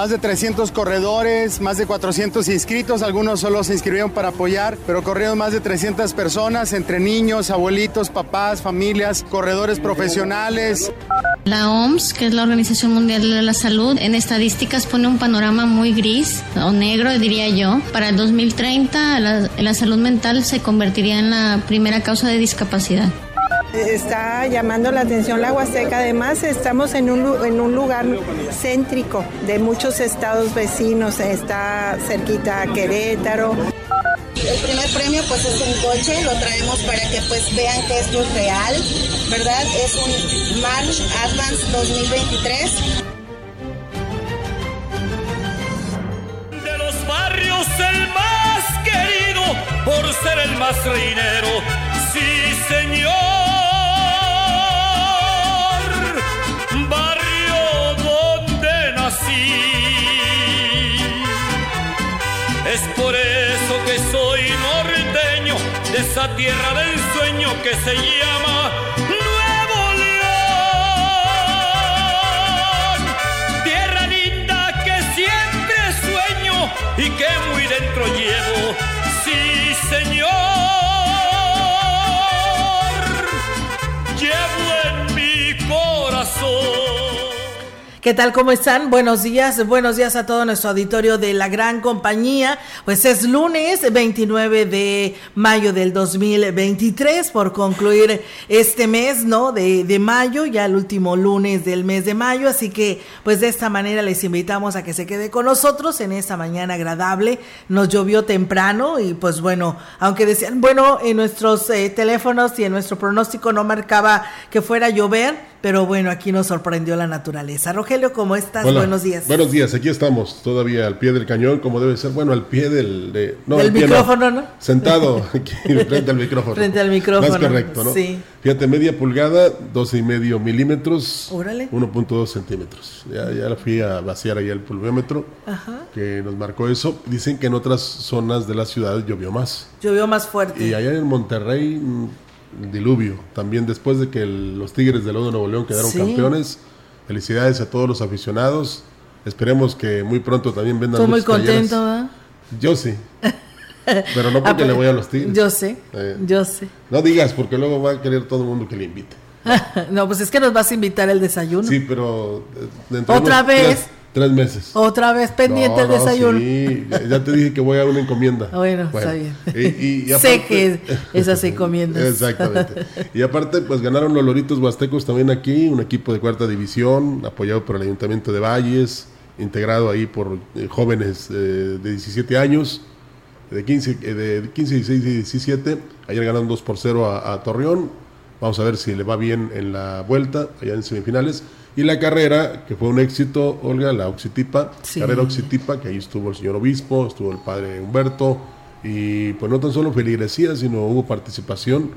Más de 300 corredores, más de 400 inscritos, algunos solo se inscribieron para apoyar, pero corrieron más de 300 personas, entre niños, abuelitos, papás, familias, corredores profesionales. La OMS, que es la Organización Mundial de la Salud, en estadísticas pone un panorama muy gris o negro, diría yo. Para el 2030, la, la salud mental se convertiría en la primera causa de discapacidad. Está llamando la atención la Huasteca. Además, estamos en un, en un lugar céntrico de muchos estados vecinos. Está cerquita a Querétaro. El primer premio pues es un coche, lo traemos para que pues vean que esto es real, ¿verdad? Es un March Advance 2023. De los barrios el más querido por ser el más reinero, sí por eso que soy norteño de esa tierra del sueño que se llama ¿Qué tal? ¿Cómo están? Buenos días, buenos días a todo nuestro auditorio de la gran compañía. Pues es lunes 29 de mayo del 2023 por concluir este mes, ¿no? De, de mayo, ya el último lunes del mes de mayo. Así que pues de esta manera les invitamos a que se quede con nosotros en esta mañana agradable. Nos llovió temprano y pues bueno, aunque decían, bueno, en nuestros eh, teléfonos y en nuestro pronóstico no marcaba que fuera a llover pero bueno, aquí nos sorprendió la naturaleza. Rogelio, ¿cómo estás? Buenos días. Buenos días, aquí estamos, todavía al pie del cañón, como debe ser. Bueno, al pie del... De, no, del micrófono, no, Sentado aquí frente al micrófono. Frente al micrófono. Más correcto, ¿no? Sí. Fíjate, media pulgada, 12 y medio milímetros. Órale. 1.2 centímetros. Ya, ya la fui a vaciar ahí el pulviómetro, Ajá. que nos marcó eso. Dicen que en otras zonas de la ciudad llovió más. Llovió más fuerte. Y allá en Monterrey diluvio. También después de que el, los Tigres del Lodo Nuevo León quedaron Sí. campeones. Felicidades a todos los aficionados. Esperemos que muy pronto también vendan Estoy muy contento, ¿verdad? Yo sí. Pero no porque Ah, pues, le voy a los Tigres. Yo sé, Eh, yo sé. no digas, porque luego va a querer todo el mundo que le invite. no, pues es que nos vas a invitar el desayuno. Sí, pero eh, ¿Otra unos vez? Tres meses. Otra vez pendiente No, el no, desayuno. sí, ya, te dije que voy a una encomienda. Bueno, está bien. Y, y Sé aparte- que esas encomiendas. Exactamente. Y aparte, pues ganaron los Loritos Huastecos también aquí, un equipo de cuarta división, apoyado por el Ayuntamiento de Valles, integrado ahí por eh, jóvenes eh, de 17 años, de 15, eh, de 15, 16 y 17. Ayer ganaron 2 por 0 a, a Torreón. Vamos a ver si le va bien en la vuelta, allá en semifinales. Y la carrera, que fue un éxito, Olga, la Oxitipa, Sí. carrera Oxitipa, que ahí estuvo el señor obispo, estuvo el padre Humberto, y pues no tan solo feligresía, sino hubo participación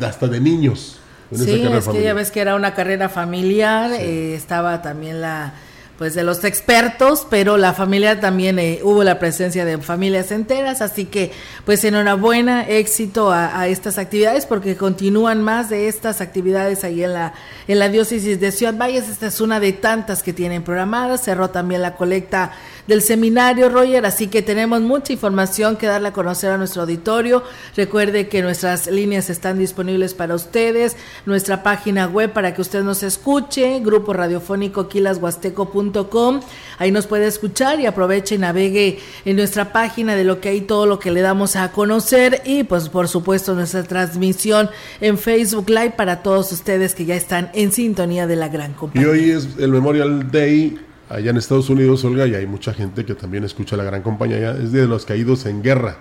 hasta de niños en esa Sí, carrera es que ya ves que era una carrera familiar, eh, estaba también la pues de los expertos, pero la familia también eh, hubo la presencia de familias enteras, así que pues enhorabuena, éxito a, a estas actividades porque continúan más de estas actividades ahí en la en la diócesis de Ciudad Valles, esta es una de tantas que tienen programadas, cerró también la colecta del seminario, Roger, así que tenemos mucha información que darle a conocer a nuestro auditorio. Recuerde que nuestras líneas están disponibles para ustedes, nuestra página web para que usted nos escuche, grupo radiofónico quilashuasteco.com, ahí nos puede escuchar y aproveche y navegue en nuestra página de lo que hay, todo lo que le damos a conocer y pues por supuesto nuestra transmisión en Facebook Live para todos ustedes que ya están en sintonía de la gran compañía. Y hoy es el Memorial Day allá en Estados Unidos, Olga, y hay mucha gente que también escucha la gran compañía. Es de los Caídos en Guerra.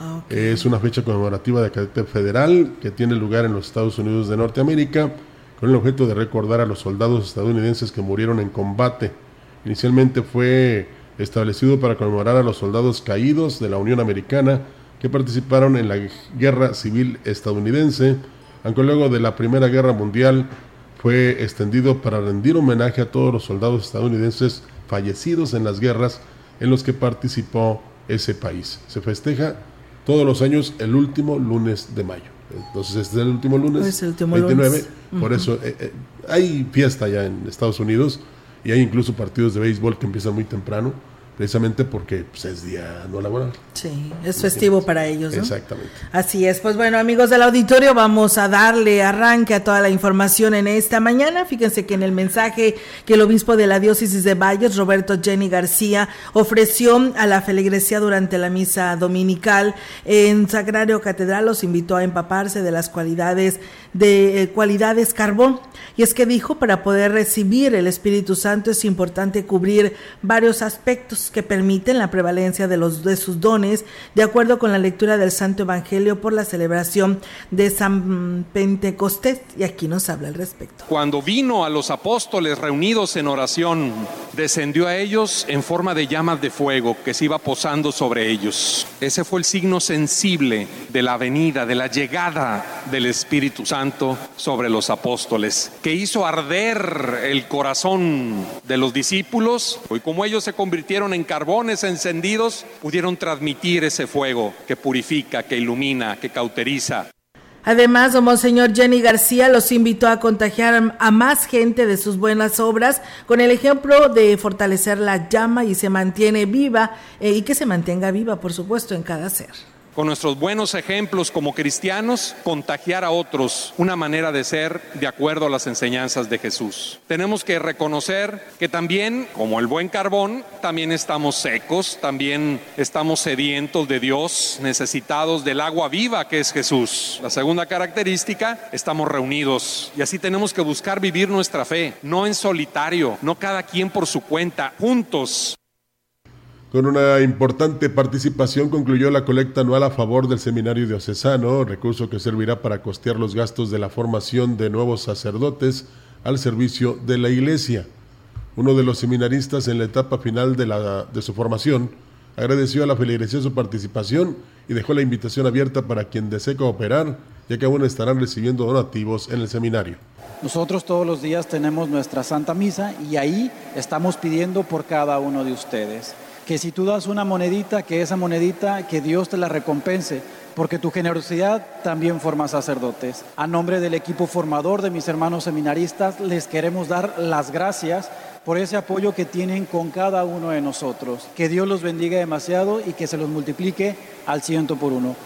Ah, es una fecha conmemorativa de carácter federal que tiene lugar en los Estados Unidos de Norteamérica con el objeto de recordar a los soldados estadounidenses que murieron en combate. Inicialmente fue establecido para conmemorar a los soldados caídos de la Unión Americana que participaron en la Guerra Civil estadounidense, aunque luego de la Primera Guerra Mundial fue extendido para rendir homenaje a todos los soldados estadounidenses fallecidos en las guerras en los que participó ese país. Se festeja todos los años el último lunes de mayo. Entonces este es el último lunes, el último 29. Por eso eh, eh, hay fiesta ya en Estados Unidos y hay incluso partidos de béisbol que empiezan muy temprano precisamente porque pues, es día no laboral. Sí, es festivo para ellos. ¿no? Exactamente. Así es. Pues bueno, amigos del auditorio, vamos a darle arranque a toda la información en esta mañana. Fíjense que en el mensaje que el obispo de la diócesis de Valles, Roberto Jenny García, ofreció a la feligresía durante la misa dominical en Sagrario Catedral, los invitó a empaparse de las cualidades de eh, cualidades carbón. Y es que dijo, para poder recibir el Espíritu Santo es importante cubrir varios aspectos que permiten la prevalencia de, los, de sus dones, de acuerdo con la lectura del Santo Evangelio por la celebración de San Pentecostés. Y aquí nos habla al respecto. Cuando vino a los apóstoles reunidos en oración, descendió a ellos en forma de llamas de fuego que se iba posando sobre ellos. Ese fue el signo sensible de la venida, de la llegada del Espíritu Santo sobre los apóstoles, que hizo arder el corazón de los discípulos, y como ellos se convirtieron en carbones encendidos, pudieron transmitir ese fuego que purifica, que ilumina, que cauteriza. Además, Monseñor Jenny García los invitó a contagiar a más gente de sus buenas obras con el ejemplo de fortalecer la llama y se mantiene viva eh, y que se mantenga viva, por supuesto, en cada ser con nuestros buenos ejemplos como cristianos, contagiar a otros una manera de ser de acuerdo a las enseñanzas de Jesús. Tenemos que reconocer que también, como el buen carbón, también estamos secos, también estamos sedientos de Dios, necesitados del agua viva que es Jesús. La segunda característica, estamos reunidos y así tenemos que buscar vivir nuestra fe, no en solitario, no cada quien por su cuenta, juntos con una importante participación concluyó la colecta anual a favor del Seminario Diocesano, recurso que servirá para costear los gastos de la formación de nuevos sacerdotes al servicio de la Iglesia. Uno de los seminaristas en la etapa final de, la, de su formación agradeció a la feligresía su participación y dejó la invitación abierta para quien desee cooperar, ya que aún estarán recibiendo donativos en el seminario. Nosotros todos los días tenemos nuestra Santa Misa y ahí estamos pidiendo por cada uno de ustedes que si tú das una monedita, que esa monedita, que Dios te la recompense, porque tu generosidad también forma sacerdotes. A nombre del equipo formador de mis hermanos seminaristas, les queremos dar las gracias por ese apoyo que tienen con cada uno de nosotros. Que Dios los bendiga demasiado y que se los multiplique al ciento por uno.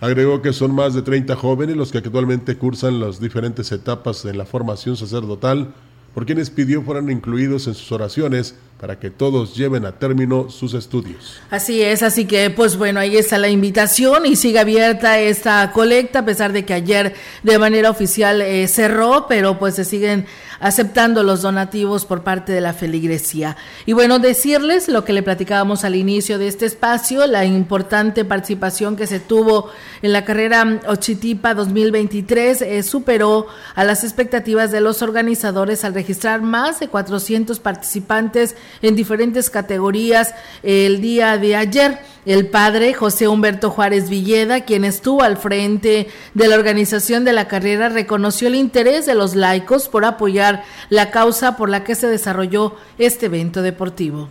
Agregó que son más de 30 jóvenes los que actualmente cursan las diferentes etapas de la formación sacerdotal, por quienes pidió fueran incluidos en sus oraciones para que todos lleven a término sus estudios. Así es, así que pues bueno, ahí está la invitación y sigue abierta esta colecta a pesar de que ayer de manera oficial eh, cerró, pero pues se siguen aceptando los donativos por parte de la feligresía. Y bueno, decirles lo que le platicábamos al inicio de este espacio, la importante participación que se tuvo en la carrera Ochitipa 2023 eh, superó a las expectativas de los organizadores al registrar más de 400 participantes en diferentes categorías el día de ayer. El padre José Humberto Juárez Villeda, quien estuvo al frente de la organización de la carrera, reconoció el interés de los laicos por apoyar la causa por la que se desarrolló este evento deportivo.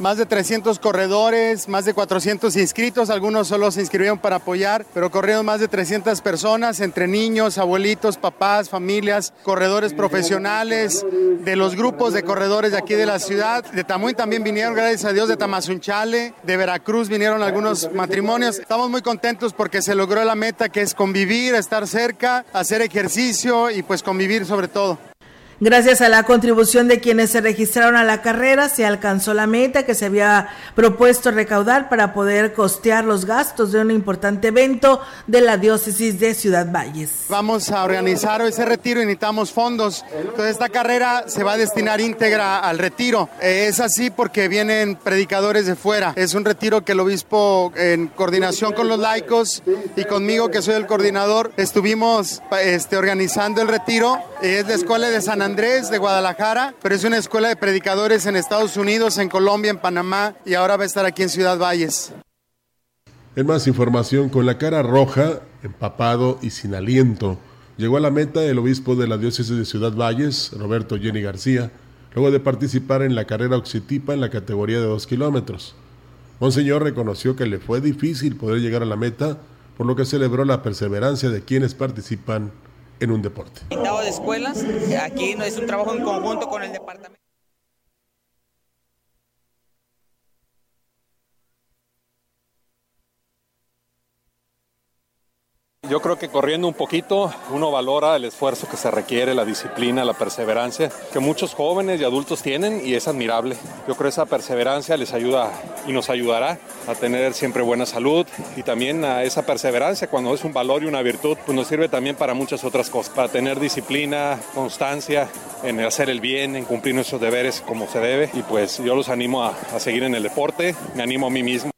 Más de 300 corredores, más de 400 inscritos, algunos solo se inscribieron para apoyar, pero corrieron más de 300 personas, entre niños, abuelitos, papás, familias, corredores profesionales, de los grupos de corredores de aquí de la ciudad. De Tamuín también vinieron, gracias a Dios, de Tamazunchale, de Veracruz vinieron algunos matrimonios. Estamos muy contentos porque se logró la meta que es convivir, estar cerca, hacer ejercicio y pues convivir sobre todo. Gracias a la contribución de quienes se registraron a la carrera, se alcanzó la meta que se había propuesto recaudar para poder costear los gastos de un importante evento de la diócesis de Ciudad Valles. Vamos a organizar ese retiro y necesitamos fondos. Entonces esta carrera se va a destinar íntegra al retiro. Eh, es así porque vienen predicadores de fuera. Es un retiro que el obispo en coordinación con los laicos y conmigo que soy el coordinador estuvimos este, organizando el retiro. Es la escuela de San Andrés de Guadalajara, pero es una escuela de predicadores en Estados Unidos, en Colombia, en Panamá y ahora va a estar aquí en Ciudad Valles. En más información, con la cara roja, empapado y sin aliento, llegó a la meta el obispo de la diócesis de Ciudad Valles, Roberto Jenny García, luego de participar en la carrera Oxitipa en la categoría de dos kilómetros. Monseñor reconoció que le fue difícil poder llegar a la meta, por lo que celebró la perseverancia de quienes participan en un deporte. de escuelas, aquí no es un trabajo en conjunto con el departamento. Yo creo que corriendo un poquito uno valora el esfuerzo que se requiere, la disciplina, la perseverancia, que muchos jóvenes y adultos tienen y es admirable. Yo creo que esa perseverancia les ayuda y nos ayudará a tener siempre buena salud y también a esa perseverancia cuando es un valor y una virtud, pues nos sirve también para muchas otras cosas, para tener disciplina, constancia en hacer el bien, en cumplir nuestros deberes como se debe y pues yo los animo a, a seguir en el deporte, me animo a mí mismo.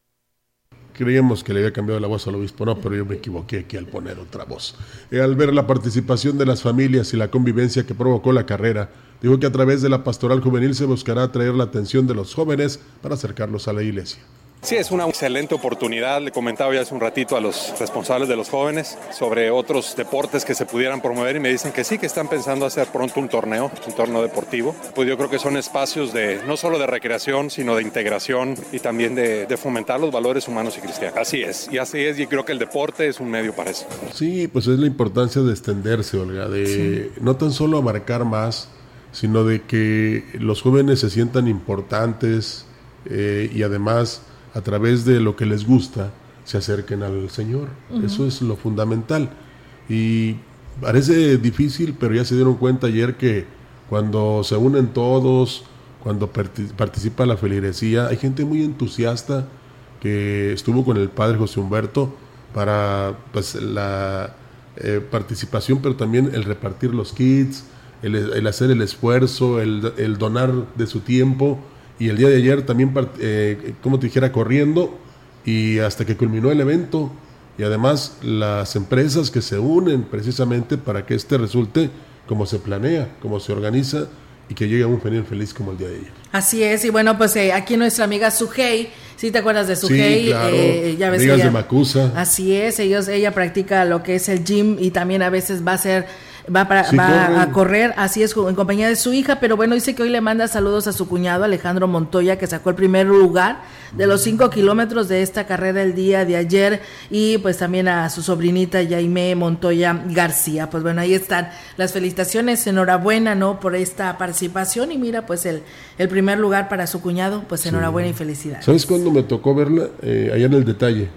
Creíamos que le había cambiado la voz al obispo, no, pero yo me equivoqué aquí al poner otra voz. Y al ver la participación de las familias y la convivencia que provocó la carrera, dijo que a través de la pastoral juvenil se buscará atraer la atención de los jóvenes para acercarlos a la iglesia. Sí, es una excelente oportunidad. Le comentaba ya hace un ratito a los responsables de los jóvenes sobre otros deportes que se pudieran promover y me dicen que sí, que están pensando hacer pronto un torneo, un torneo deportivo. Pues yo creo que son espacios de no solo de recreación, sino de integración y también de, de fomentar los valores humanos y cristianos. Así es, y así es, y creo que el deporte es un medio para eso. Sí, pues es la importancia de extenderse, Olga, de sí. no tan solo abarcar más, sino de que los jóvenes se sientan importantes eh, y además a través de lo que les gusta, se acerquen al Señor. Uh -huh. Eso es lo fundamental. Y parece difícil, pero ya se dieron cuenta ayer que cuando se unen todos, cuando participa la feligresía, hay gente muy entusiasta que estuvo con el padre José Humberto para pues, la eh, participación, pero también el repartir los kits, el, el hacer el esfuerzo, el, el donar de su tiempo y el día de ayer también, eh, como te dijera, corriendo y hasta que culminó el evento y además las empresas que se unen precisamente para que este resulte como se planea, como se organiza y que llegue a un final feliz como el día de ayer. Así es, y bueno, pues eh, aquí nuestra amiga Sujei, si ¿sí te acuerdas de Sujei? Sí, claro. eh, ya ves Amigas ella, de Macusa. Así es, ellos, ella practica lo que es el gym y también a veces va a ser va, para, Sí, va corren. a correr, así es, en compañía de su hija, pero bueno, dice que hoy le manda saludos a su cuñado Alejandro Montoya, que sacó el primer lugar de los cinco kilómetros de esta carrera el día de ayer, y pues también a su sobrinita Jaime Montoya García. Pues bueno, ahí están las felicitaciones, enhorabuena, ¿no? Por esta participación, y mira, pues el, el primer lugar para su cuñado, pues enhorabuena y felicidades. ¿Sabes cuándo me tocó verla? Eh, allá en el detalle,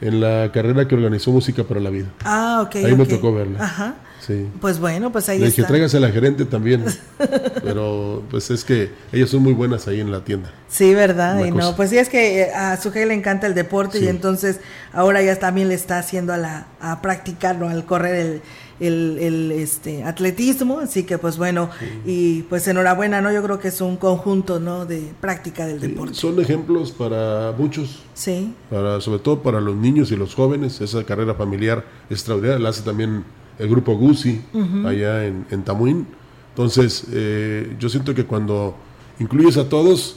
en la carrera que organizó Música para la Vida. Ah, ok. Ahí me tocó verla. Ajá. Sí. Pues bueno, pues ahí Le dije, está. tráigase a la gerente también. Pero pues es que ellas son muy buenas ahí en la tienda. Sí, ¿verdad? Una Y no, pues sí es que eh, a su le encanta el deporte Sí. y entonces ahora ya también le está haciendo a la a practicarlo, al correr el, el, el, este atletismo, así que pues bueno, y pues enhorabuena, ¿no? Yo creo que es un conjunto, ¿no? De práctica del deporte. Son ejemplos para muchos, Sí. para, sobre todo para los niños y los jóvenes. Esa carrera familiar extraordinaria la hace también el grupo Gucci Ujú. allá en, en Tamuín. Entonces, eh, yo siento que cuando incluyes a todos,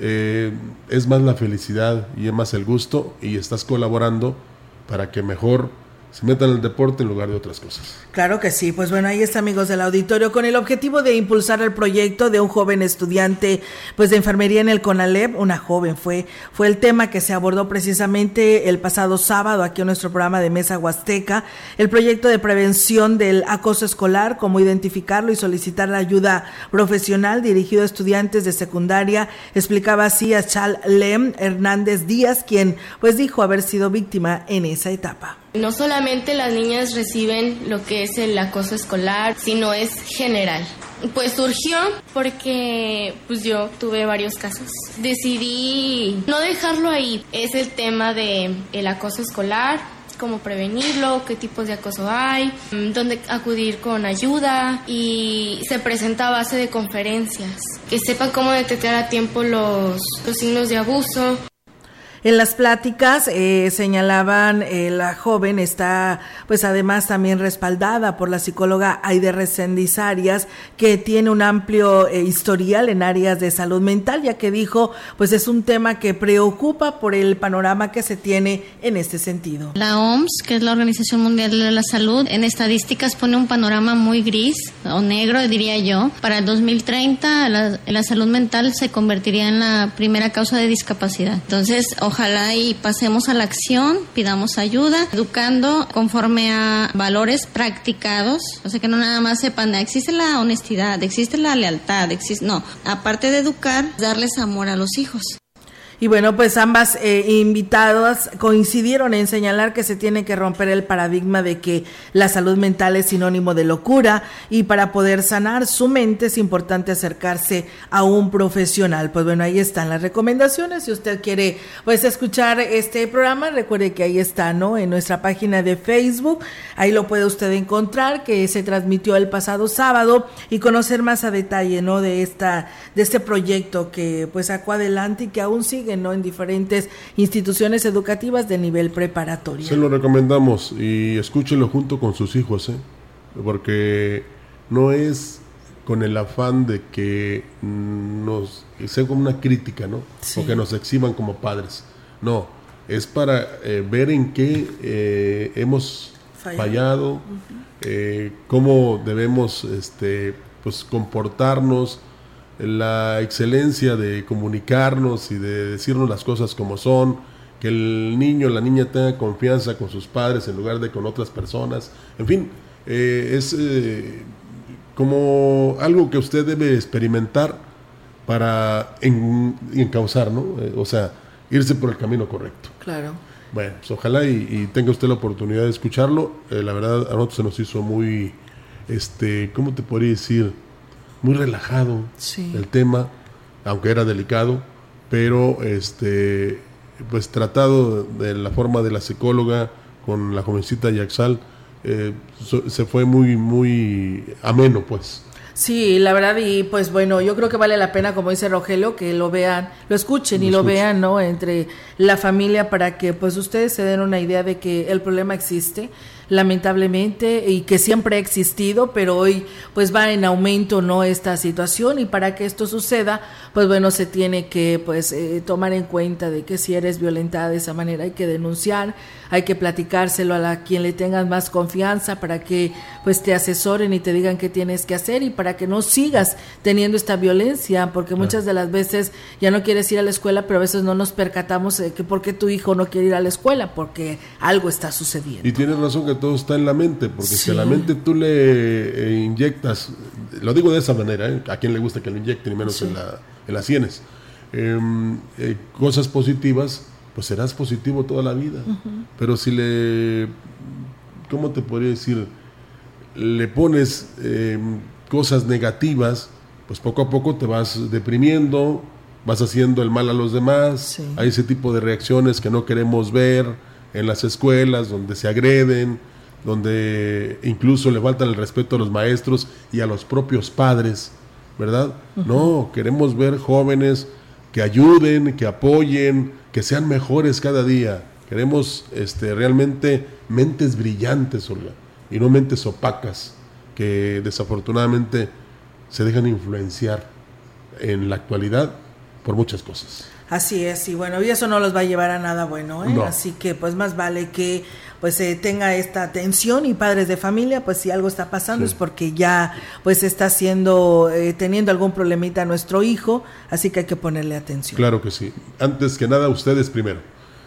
eh, es más la felicidad y es más el gusto y estás colaborando para que mejor se metan el deporte en lugar de otras cosas. Claro que sí, pues bueno, ahí está amigos del auditorio con el objetivo de impulsar el proyecto de un joven estudiante pues de enfermería en el CONALEP, una joven fue fue el tema que se abordó precisamente el pasado sábado aquí en nuestro programa de Mesa Huasteca, el proyecto de prevención del acoso escolar, cómo identificarlo y solicitar la ayuda profesional dirigido a estudiantes de secundaria, explicaba así a Chal Lem Hernández Díaz, quien pues dijo haber sido víctima en esa etapa. No solamente las niñas reciben lo que es el acoso escolar, sino es general. Pues surgió porque pues yo tuve varios casos. Decidí no dejarlo ahí. Es el tema de el acoso escolar, cómo prevenirlo, qué tipos de acoso hay, mm, dónde acudir con ayuda y se presenta a base de conferencias. Que sepan cómo detectar a tiempo los, los signos de abuso. En las pláticas eh, señalaban eh, la joven está pues además también respaldada por la psicóloga Aide Recendizarias que tiene un amplio eh, historial en áreas de salud mental ya que dijo pues es un tema que preocupa por el panorama que se tiene en este sentido. La OMS, que es la Organización Mundial de la Salud, en estadísticas pone un panorama muy gris o negro diría yo. Para el 2030 la, la salud mental se convertiría en la primera causa de discapacidad. Entonces, y pasemos a la acción, pidamos ayuda, educando conforme a valores practicados, o sea que no nada más sepan, existe la honestidad, existe la lealtad, existe, no, aparte de educar, darles amor a los hijos. Y bueno, pues ambas eh, invitadas coincidieron en señalar que se tiene que romper el paradigma de que la salud mental es sinónimo de locura y para poder sanar su mente es importante acercarse a un profesional. Pues bueno, ahí están las recomendaciones. Si usted quiere pues escuchar este programa, recuerde que ahí está, ¿no? En nuestra página de Facebook. Ahí lo puede usted encontrar que se transmitió el pasado sábado y conocer más a detalle, ¿no? De esta de este proyecto que pues sacó adelante y que aún sigue ¿no? en diferentes instituciones educativas de nivel preparatorio. Se lo recomendamos y escúchelo junto con sus hijos, ¿eh? porque no es con el afán de que nos sea como una crítica, ¿no? O que nos exhiban como padres. No, es para eh, ver en qué eh, hemos fallado, eh, cómo debemos este, pues, comportarnos, la excelencia de comunicarnos y de decirnos las cosas como son, que el niño, la niña tenga confianza con sus padres en lugar de con otras personas. En fin, eh, es eh, como algo que usted debe experimentar para encauzar, ¿no? Eh, o sea, irse por el camino correcto. Claro. Bueno, pues ojalá y, tenga usted la oportunidad de escucharlo. la verdad, a nosotros se nos hizo muy, este, ¿cómo te podría decir? Muy relajado el tema, aunque era delicado, pero este pues tratado de la forma de la psicóloga con la jovencita Yaxal, eh, se fue muy, muy ameno, pues. Sí, la verdad, y pues bueno, yo creo que vale la pena, como dice Rogelio, que lo vean, lo escuchen y lo vean, ¿no? Entre la familia para que pues ustedes se den una idea de que el problema existe lamentablemente y que siempre ha existido, pero hoy pues va en aumento no esta situación y para que esto suceda, pues bueno, se tiene que pues eh, tomar en cuenta de que si eres violentada de esa manera hay que denunciar, hay que platicárselo a la, quien le tengas más confianza para que pues te asesoren y te digan qué tienes que hacer y para que no sigas teniendo esta violencia, porque muchas de las veces ya no quieres ir a la escuela, pero a veces no nos percatamos de que por qué tu hijo no quiere ir a la escuela, porque algo está sucediendo. Y tienes razón que todo está en la mente, porque si a la mente tú le eh, inyectas, lo digo de esa manera, ¿eh? a quien le gusta que lo inyecten, y menos en, la, en las sienes, em, eh, cosas positivas, pues serás positivo toda la vida. Pero si le, ¿cómo te podría decir? Le pones em, cosas negativas, pues poco a poco te vas deprimiendo, vas haciendo el mal a los demás, hay ese tipo de reacciones que no queremos ver en las escuelas, donde se agreden, donde incluso le faltan el respeto a los maestros y a los propios padres, ¿verdad? No, queremos ver jóvenes que ayuden, que apoyen, que sean mejores cada día. Queremos este, realmente mentes brillantes, Olga, y no mentes opacas que desafortunadamente se dejan influenciar en la actualidad por muchas cosas. Así es, y bueno, y eso no los va a llevar a nada bueno, ¿eh? Así que pues más vale que pues se tenga esta atención y padres de familia, pues si algo está pasando es porque ya pues está haciendo, eh, teniendo algún problemita nuestro hijo, así que hay que ponerle atención. Claro que sí. Antes que nada, ustedes primero.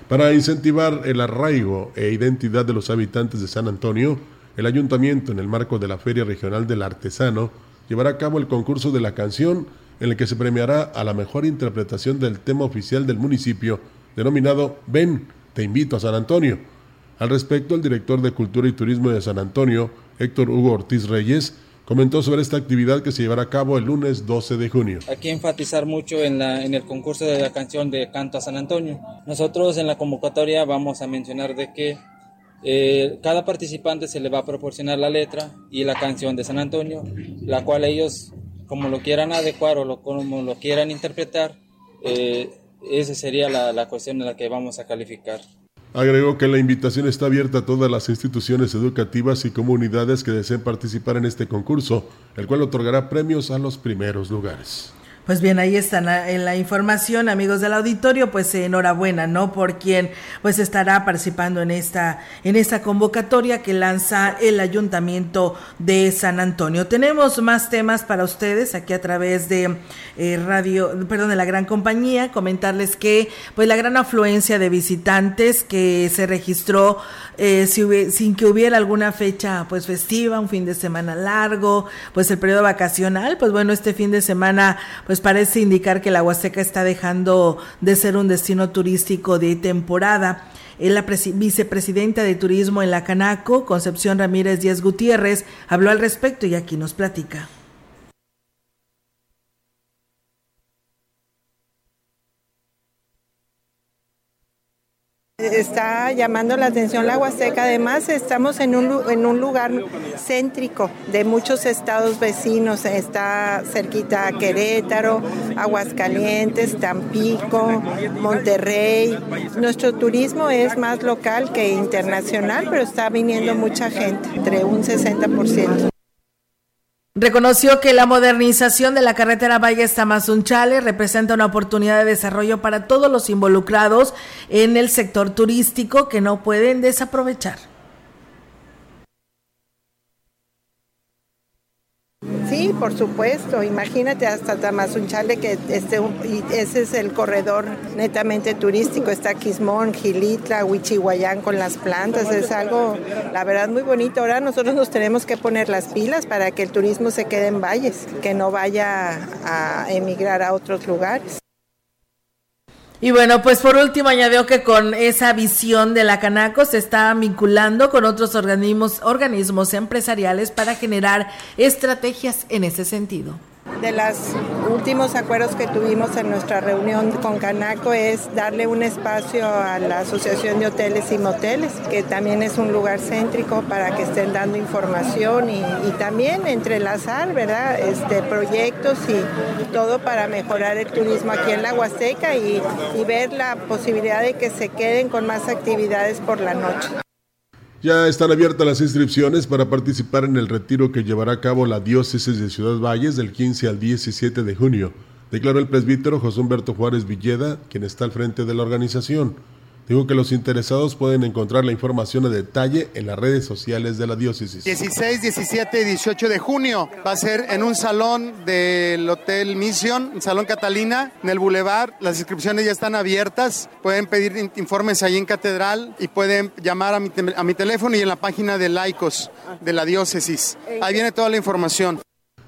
Para incentivar el arraigo e identidad de los habitantes de San Antonio, el ayuntamiento, en el marco de la Feria Regional del Artesano, llevará a cabo el concurso de la canción en el que se premiará a la mejor interpretación del tema oficial del municipio, denominado Ven, te invito a San Antonio al respecto, el director de Cultura y Turismo de San Antonio, Héctor Hugo Ortiz Reyes, comentó sobre esta actividad que se llevará a cabo el lunes 12 de junio. Hay que enfatizar mucho en el concurso de la canción de Canto a San Antonio. Nosotros en la convocatoria vamos a mencionar de que eh, cada participante se le va a proporcionar la letra y la canción de San Antonio, la cual ellos, como lo quieran adecuar o lo, como lo quieran interpretar, eh, esa sería la, la cuestión en la que vamos a calificar. Agregó que la invitación está abierta a todas las instituciones educativas y comunidades que deseen participar en este concurso, el cual otorgará premios a los primeros lugares. Pues bien, ahí está en la información, amigos del auditorio, pues enhorabuena, ¿no? Por quien pues estará participando en esta en esta convocatoria que lanza el Ayuntamiento de San Antonio. Tenemos más temas para ustedes aquí a través de eh, radio, perdón, de la gran compañía, comentarles que pues la gran afluencia de visitantes que se registró eh, sin que hubiera alguna fecha pues festiva, un fin de semana largo, pues el periodo vacacional, pues bueno, este fin de semana pues pues parece indicar que la Huasteca está dejando de ser un destino turístico de temporada. La vicepresidenta de Turismo en la Canaco, Concepción Ramírez Díaz Gutiérrez, habló al respecto y aquí nos platica. Está llamando la atención la Huasteca. Además, estamos en un, en un lugar céntrico de muchos estados vecinos. Está cerquita Querétaro, Aguascalientes, Tampico, Monterrey. Nuestro turismo es más local que internacional, pero está viniendo mucha gente, entre un 60%. Reconoció que la modernización de la carretera Valle Tamazunchale representa una oportunidad de desarrollo para todos los involucrados en el sector turístico que no pueden desaprovechar. Sí, por supuesto. Imagínate hasta Tamazunchale que este, ese es el corredor netamente turístico. Está Quismón, Gilitla, Huichihuayán con las plantas. Es algo, la verdad, muy bonito. Ahora nosotros nos tenemos que poner las pilas para que el turismo se quede en valles, que no vaya a emigrar a otros lugares. Y bueno, pues por último añadió que con esa visión de la Canaco se está vinculando con otros organismos, organismos empresariales para generar estrategias en ese sentido de los últimos acuerdos que tuvimos en nuestra reunión con Canaco es darle un espacio a la Asociación de Hoteles y Moteles, que también es un lugar céntrico para que estén dando información y, también entrelazar, ¿verdad? Este, proyectos y todo para mejorar el turismo aquí en la Huasteca y ver la posibilidad de que se queden con más actividades por la noche. Ya están abiertas las inscripciones para participar en el retiro que llevará a cabo la diócesis de Ciudad Valles del 15 al 17 de junio, declaró el presbítero José Humberto Juárez Villeda, quien está al frente de la organización. Digo que los interesados pueden encontrar la información a detalle en las redes sociales de la diócesis. 16, 17 y 18 de junio va a ser en un salón del Hotel Mission, Salón Catalina, en el Boulevard. Las inscripciones ya están abiertas. Pueden pedir informes ahí en Catedral y pueden llamar a mi, a mi teléfono y en la página de laicos de la diócesis. Ahí viene toda la información.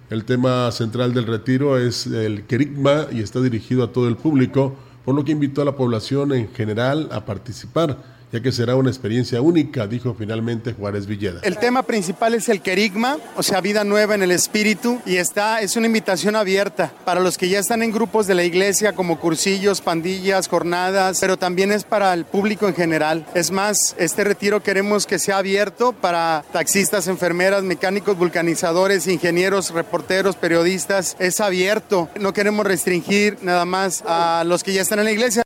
El tema central del retiro es el querigma y está dirigido a todo el público por lo que invitó a la población en general a participar ya que será una experiencia única, dijo finalmente Juárez Villeda. El tema principal es el querigma, o sea, vida nueva en el espíritu, y está, es una invitación abierta para los que ya están en grupos de la iglesia, como cursillos, pandillas, jornadas, pero también es para el público en general. Es más, este retiro queremos que sea abierto para taxistas, enfermeras, mecánicos, vulcanizadores, ingenieros, reporteros, periodistas. Es abierto, no queremos restringir nada más a los que ya están en la iglesia.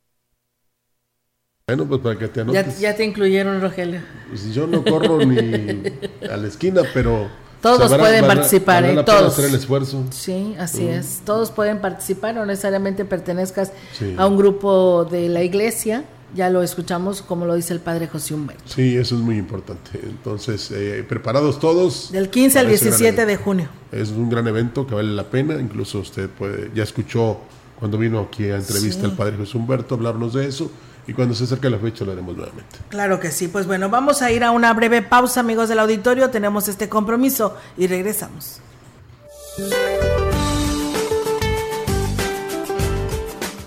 Bueno, pues para que te Ya, te incluyeron, Rogelio. Pues yo no corro ni a la esquina, pero Todos pueden participar, ¿eh? todos. Hacer el esfuerzo. Sí, así es. Todos pueden participar, no necesariamente pertenezcas a un grupo de la iglesia. Ya lo escuchamos, como lo dice el padre José Humberto. Sí, eso es muy importante. Entonces, eh, preparados todos. Del 15 al 17 de junio. Es un gran evento que vale la pena. Incluso usted puede, ya escuchó cuando vino aquí a entrevista el padre José Humberto hablarnos de eso y cuando se acerque la fecha lo haremos nuevamente. Claro que sí, pues bueno, vamos a ir a una breve pausa, amigos del auditorio, tenemos este compromiso y regresamos.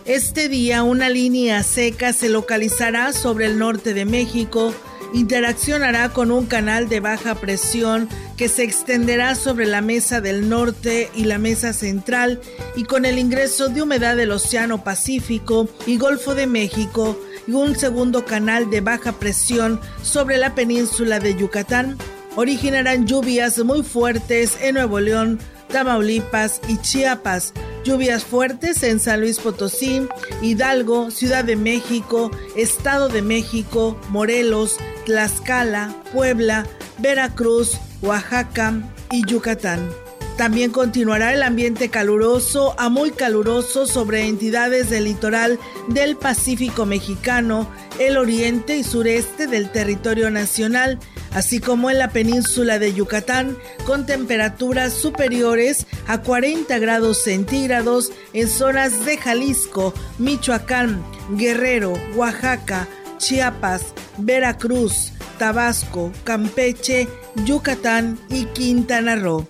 Este día una línea seca se localizará sobre el norte de México, interaccionará con un canal de baja presión que se extenderá sobre la mesa del norte y la mesa central y con el ingreso de humedad del Océano Pacífico y Golfo de México y un segundo canal de baja presión sobre la península de Yucatán, originarán lluvias muy fuertes en Nuevo León, Tamaulipas y Chiapas, lluvias fuertes en San Luis Potosí, Hidalgo, Ciudad de México, Estado de México, Morelos, Tlaxcala, Puebla, Veracruz, Oaxaca y Yucatán. También continuará el ambiente caluroso a muy caluroso sobre entidades del litoral del Pacífico mexicano, el oriente y sureste del territorio nacional, así como en la península de Yucatán, con temperaturas superiores a 40 grados centígrados en zonas de Jalisco, Michoacán, Guerrero, Oaxaca, Chiapas, Veracruz, Tabasco, Campeche, Yucatán y Quintana Roo.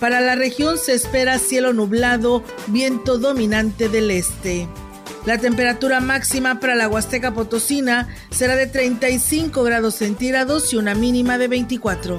Para la región se espera cielo nublado, viento dominante del este. La temperatura máxima para la Huasteca Potosina será de 35 grados centígrados y una mínima de 24.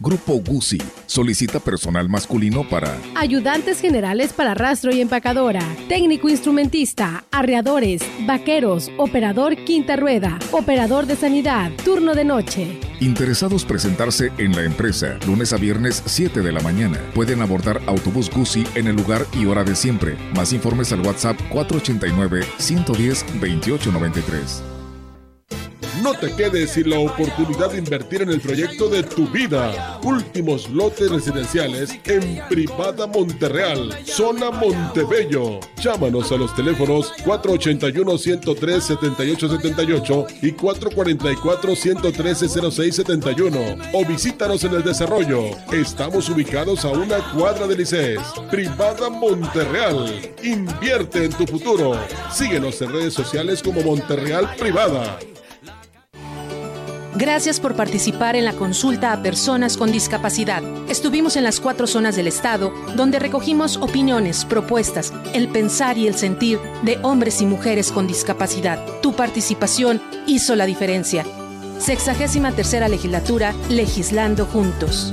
Grupo Guzzi solicita personal masculino para ayudantes generales para rastro y empacadora, técnico instrumentista, arreadores, vaqueros, operador quinta rueda, operador de sanidad, turno de noche. Interesados presentarse en la empresa lunes a viernes 7 de la mañana. Pueden abordar autobús Guzzi en el lugar y hora de siempre. Más informes al WhatsApp 489 110 2893. No te quedes sin la oportunidad de invertir en el proyecto de tu vida. Últimos lotes residenciales en Privada Monterreal, zona Montebello. Llámanos a los teléfonos 481-103-7878 y 444-113-0671 o visítanos en el desarrollo. Estamos ubicados a una cuadra de Lices. Privada Monterreal. Invierte en tu futuro. Síguenos en redes sociales como Monterreal Privada. Gracias por participar en la consulta a personas con discapacidad. Estuvimos en las cuatro zonas del Estado, donde recogimos opiniones, propuestas, el pensar y el sentir de hombres y mujeres con discapacidad. Tu participación hizo la diferencia. Sexagésima tercera legislatura, legislando juntos.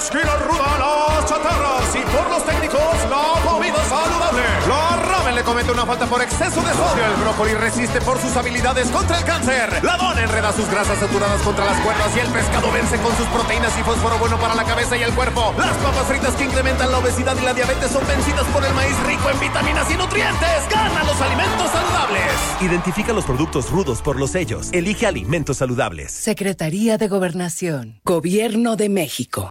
esquina ruda las chatarras y por los técnicos la comida saludable. La le comete una falta por exceso de sodio. El brócoli resiste por sus habilidades contra el cáncer. La dona enreda sus grasas saturadas contra las cuerdas y el pescado vence con sus proteínas y fósforo bueno para la cabeza y el cuerpo. Las papas fritas que incrementan la obesidad y la diabetes son vencidas por el maíz rico en vitaminas y nutrientes. Gana los alimentos saludables. Identifica los productos rudos por los sellos. Elige alimentos saludables. Secretaría de Gobernación. Gobierno de México.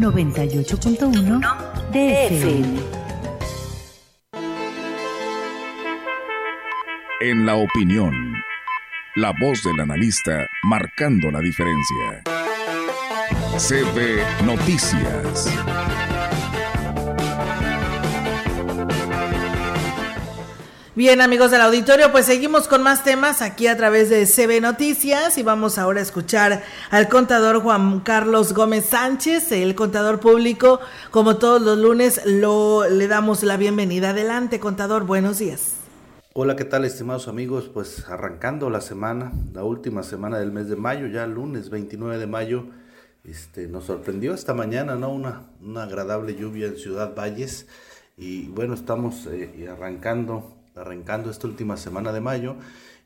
98.1 DFM. En la opinión, la voz del analista marcando la diferencia. CB Noticias. Bien, amigos del auditorio, pues seguimos con más temas aquí a través de CB Noticias y vamos ahora a escuchar al contador Juan Carlos Gómez Sánchez, el contador público. Como todos los lunes, lo, le damos la bienvenida. Adelante, contador, buenos días. Hola, ¿qué tal, estimados amigos? Pues arrancando la semana, la última semana del mes de mayo, ya lunes 29 de mayo, este, nos sorprendió esta mañana, ¿no? Una, una agradable lluvia en Ciudad Valles y bueno, estamos eh, arrancando arrancando esta última semana de mayo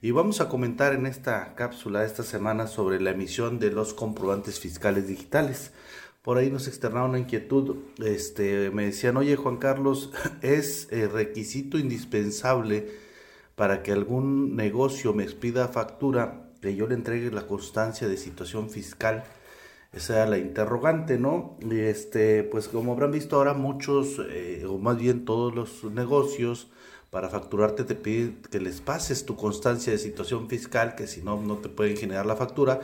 y vamos a comentar en esta cápsula esta semana sobre la emisión de los comprobantes fiscales digitales. Por ahí nos externaron una inquietud, este, me decían, oye Juan Carlos, ¿es eh, requisito indispensable para que algún negocio me expida factura que yo le entregue la constancia de situación fiscal? Esa era la interrogante, ¿no? Este, pues como habrán visto ahora muchos, eh, o más bien todos los negocios, para facturarte te piden que les pases tu constancia de situación fiscal, que si no, no te pueden generar la factura.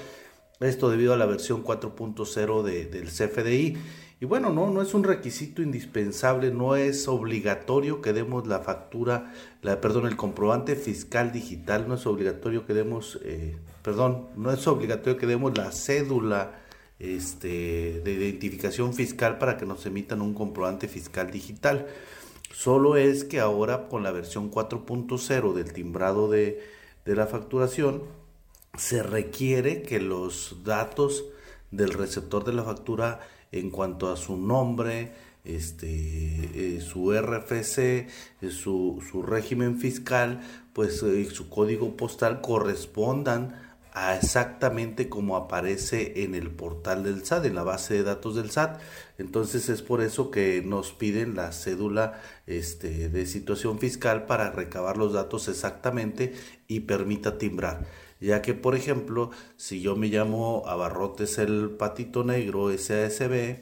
Esto debido a la versión 4.0 de, del CFDI. Y bueno, no, no es un requisito indispensable, no es obligatorio que demos la factura, la, perdón, el comprobante fiscal digital, no es obligatorio que demos, eh, perdón, no es obligatorio que demos la cédula este, de identificación fiscal para que nos emitan un comprobante fiscal digital. Solo es que ahora con la versión 4.0 del timbrado de, la facturación, se requiere que los datos del receptor de la factura en cuanto a su nombre, este, eh, su RFC, eh, su, su, régimen fiscal, pues eh, su código postal correspondan a exactamente como aparece en el portal del SAT, en la base de datos del SAT. Entonces es por eso que nos piden la cédula este, de situación fiscal para recabar los datos exactamente y permita timbrar. Ya que, por ejemplo, si yo me llamo Abarrotes el Patito Negro SASB,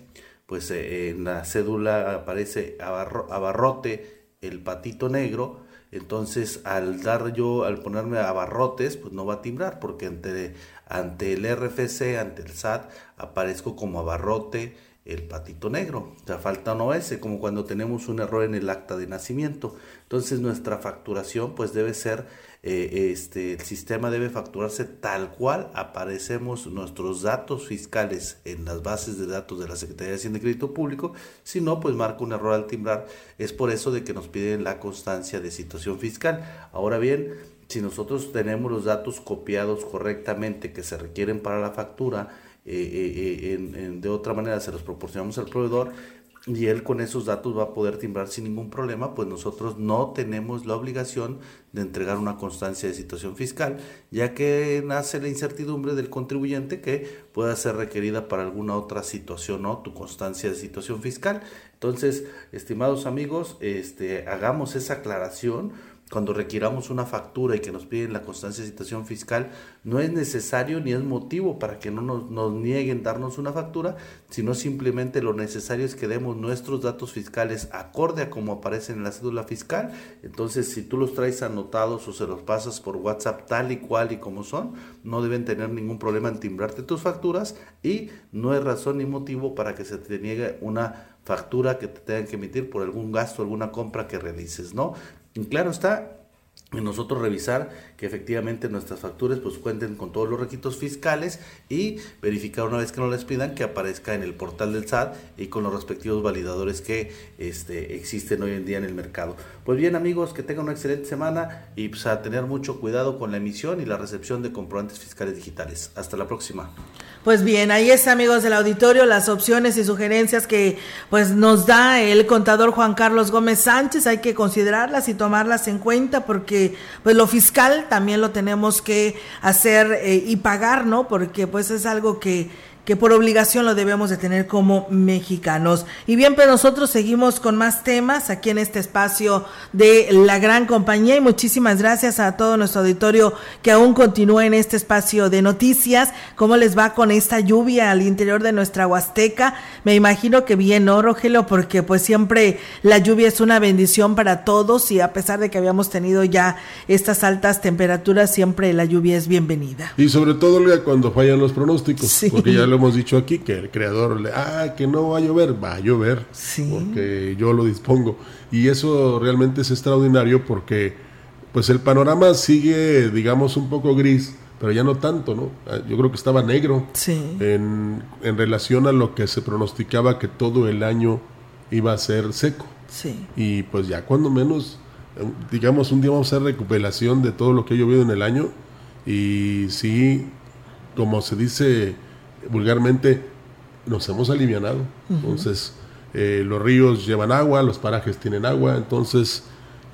pues eh, en la cédula aparece Abarrote el Patito Negro, entonces, al dar yo, al ponerme abarrotes, pues no va a timbrar, porque ante, ante el RFC, ante el SAT, aparezco como abarrote el patito negro. O sea, falta un OS, como cuando tenemos un error en el acta de nacimiento. Entonces, nuestra facturación, pues debe ser eh, este, el sistema debe facturarse tal cual aparecemos nuestros datos fiscales en las bases de datos de la Secretaría de Hacienda y Crédito Público, si no, pues marca un error al timbrar. Es por eso de que nos piden la constancia de situación fiscal. Ahora bien, si nosotros tenemos los datos copiados correctamente que se requieren para la factura, eh, eh, de otra manera se los proporcionamos al proveedor, y él con esos datos va a poder timbrar sin ningún problema, pues nosotros no tenemos la obligación de entregar una constancia de situación fiscal, ya que nace la incertidumbre del contribuyente que pueda ser requerida para alguna otra situación o tu constancia de situación fiscal. Entonces, estimados amigos, este, hagamos esa aclaración cuando requiramos una factura y que nos piden la constancia de situación fiscal, no es necesario ni es motivo para que no nos, nieguen darnos una factura, sino simplemente lo necesario es que demos nuestros datos fiscales acorde a como aparecen en la cédula fiscal. Entonces, si tú los traes anotados o se los pasas por WhatsApp tal y cual y como son, no deben tener ningún problema en timbrarte tus facturas y no es razón ni motivo para que se te niegue una factura que te tengan que emitir por algún gasto, alguna compra que realices, ¿no? Claro está, y nosotros revisar que efectivamente nuestras facturas pues cuenten con todos los requisitos fiscales y verificar una vez que nos les pidan que aparezca en el portal del SAT y con los respectivos validadores que este, existen hoy en día en el mercado. Pues bien amigos, que tengan una excelente semana y pues a tener mucho cuidado con la emisión y la recepción de comprobantes fiscales digitales. Hasta la próxima. Pues bien, ahí está, amigos del auditorio, las opciones y sugerencias que pues nos da el contador Juan Carlos Gómez Sánchez. Hay que considerarlas y tomarlas en cuenta porque pues lo fiscal también lo tenemos que hacer eh, y pagar, ¿no? Porque pues es algo que que por obligación lo debemos de tener como mexicanos. Y bien, pues nosotros seguimos con más temas aquí en este espacio de la gran compañía y muchísimas gracias a todo nuestro auditorio que aún continúa en este espacio de noticias. ¿Cómo les va con esta lluvia al interior de nuestra Huasteca? Me imagino que bien, ¿no, Rogelio? Porque pues siempre la lluvia es una bendición para todos y a pesar de que habíamos tenido ya estas altas temperaturas, siempre la lluvia es bienvenida. Y sobre todo cuando fallan los pronósticos, porque ya lo hemos dicho aquí, que el creador le, ah, que no va a llover, va a llover, porque yo lo dispongo. Y eso realmente es extraordinario porque pues el panorama sigue, digamos, un poco gris, pero ya no tanto, ¿no? Ah, yo creo que estaba negro en, en relación a lo que se pronosticaba que todo el año iba a ser seco. Y pues ya cuando menos, digamos, un día vamos a hacer recuperación de todo lo que ha llovido en el año y sí, como se dice vulgarmente nos hemos alivianado. Entonces, eh, los ríos llevan agua, los parajes tienen agua, entonces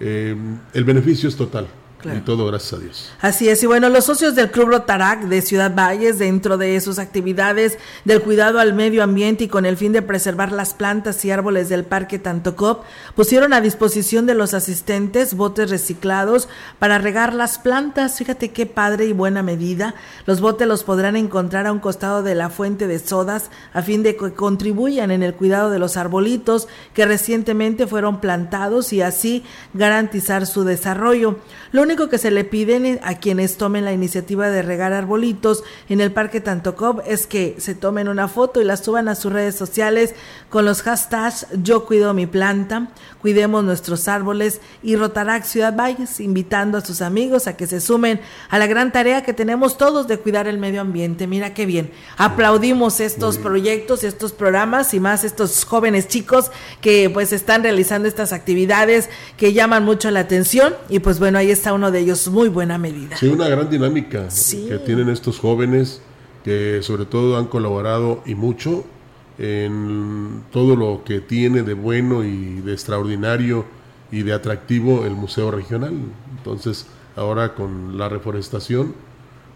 eh, el beneficio es total. Y todo gracias a Dios. Así es, y bueno, los socios del Club Rotarac de Ciudad Valles, dentro de sus actividades del cuidado al medio ambiente y con el fin de preservar las plantas y árboles del Parque Tantocop, pusieron a disposición de los asistentes botes reciclados para regar las plantas. Fíjate qué padre y buena medida. Los botes los podrán encontrar a un costado de la fuente de sodas a fin de que contribuyan en el cuidado de los arbolitos que recientemente fueron plantados y así garantizar su desarrollo. Lo único que se le piden a quienes tomen la iniciativa de regar arbolitos en el Parque Tantocop es que se tomen una foto y la suban a sus redes sociales con los hashtags Yo cuido mi planta, cuidemos nuestros árboles y Rotarac Ciudad Valles, invitando a sus amigos a que se sumen a la gran tarea que tenemos todos de cuidar el medio ambiente. Mira qué bien. Aplaudimos estos proyectos, estos programas y más estos jóvenes chicos que pues están realizando estas actividades que llaman mucho la atención y pues bueno, ahí está uno de ellos, muy buena medida. Sí, una gran dinámica que tienen estos jóvenes que sobre todo han colaborado y mucho en todo lo que tiene de bueno y de extraordinario y de atractivo el Museo Regional. Entonces, ahora con la reforestación,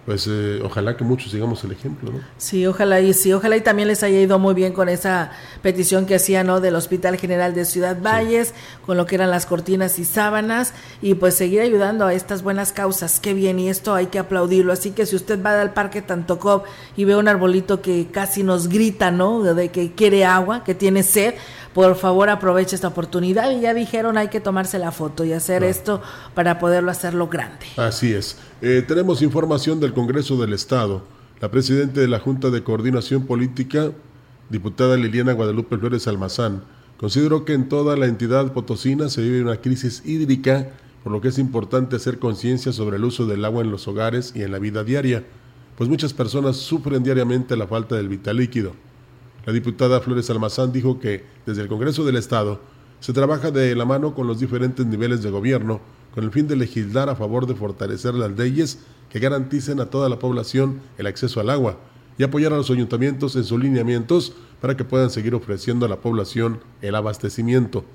pues eh, ojalá que muchos sigamos el ejemplo, ¿no? Sí, ojalá y sí, ojalá y también les haya ido muy bien con esa petición que hacía, ¿no? Del Hospital General de Ciudad Valles, con lo que eran las cortinas y sábanas, y pues seguir ayudando a estas buenas causas, qué bien, y esto hay que aplaudirlo, así que si usted va al Parque Tantocop y ve un arbolito que casi nos grita, ¿no? De que quiere agua, que tiene sed, por favor aproveche esta oportunidad y ya dijeron hay que tomarse la foto y hacer esto para poderlo hacerlo grande. Así es. Eh, tenemos información del Congreso del Estado. La presidenta de la Junta de Coordinación Política, diputada Liliana Guadalupe Flores Almazán, consideró que en toda la entidad potosina se vive una crisis hídrica, por lo que es importante hacer conciencia sobre el uso del agua en los hogares y en la vida diaria, pues muchas personas sufren diariamente la falta del vital líquido. La diputada Flores Almazán dijo que desde el Congreso del Estado se trabaja de la mano con los diferentes niveles de gobierno con el fin de legislar a favor de fortalecer las leyes que garanticen a toda la población el acceso al agua y apoyar a los ayuntamientos en sus lineamientos para que puedan seguir ofreciendo a la población el abastecimiento.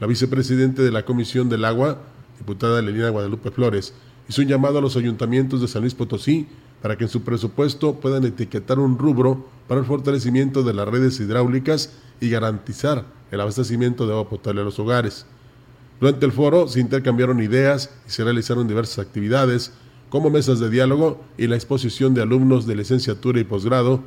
La vicepresidente de la Comisión del Agua, diputada Lelina Guadalupe Flores, hizo un llamado a los ayuntamientos de San Luis Potosí para que en su presupuesto puedan etiquetar un rubro para el fortalecimiento de las redes hidráulicas y garantizar el abastecimiento de agua potable a los hogares. Durante el foro se intercambiaron ideas y se realizaron diversas actividades, como mesas de diálogo y la exposición de alumnos de licenciatura y posgrado.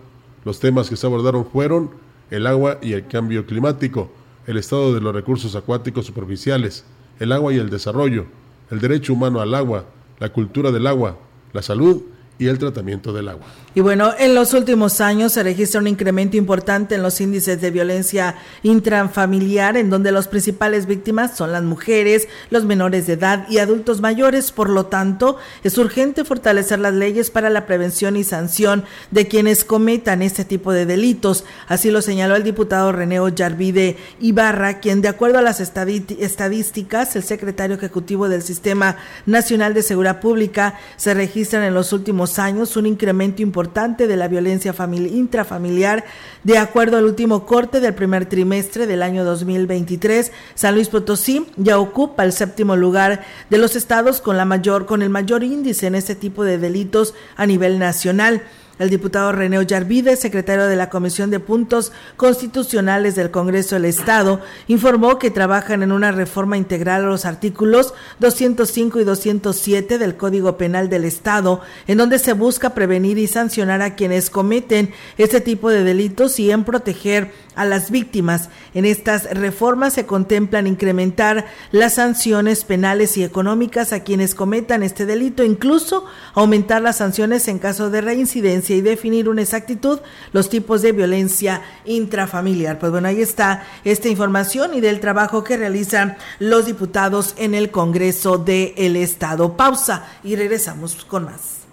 Los temas que se abordaron fueron el agua y el cambio climático, el estado de los recursos acuáticos superficiales, el agua y el desarrollo, el derecho humano al agua, la cultura del agua, la salud y el tratamiento del agua. Y bueno, en los últimos años se registra un incremento importante en los índices de violencia intrafamiliar, en donde las principales víctimas son las mujeres, los menores de edad y adultos mayores. Por lo tanto, es urgente fortalecer las leyes para la prevención y sanción de quienes cometan este tipo de delitos. Así lo señaló el diputado Reneo Yarvide Ibarra, quien de acuerdo a las estadísticas, el secretario ejecutivo del Sistema Nacional de Seguridad Pública, se registran en los últimos años un incremento importante de la violencia intrafamiliar. De acuerdo al último corte del primer trimestre del año 2023, San Luis Potosí ya ocupa el séptimo lugar de los estados con la mayor con el mayor índice en este tipo de delitos a nivel nacional. El diputado René Ollarvide, secretario de la Comisión de Puntos Constitucionales del Congreso del Estado, informó que trabajan en una reforma integral a los artículos 205 y 207 del Código Penal del Estado, en donde se busca prevenir y sancionar a quienes cometen este tipo de delitos y en proteger a las víctimas. En estas reformas se contemplan incrementar las sanciones penales y económicas a quienes cometan este delito, incluso aumentar las sanciones en caso de reincidencia y definir una exactitud los tipos de violencia intrafamiliar. Pues bueno, ahí está esta información y del trabajo que realizan los diputados en el Congreso del Estado. Pausa y regresamos con más.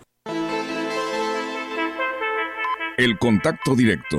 El contacto directo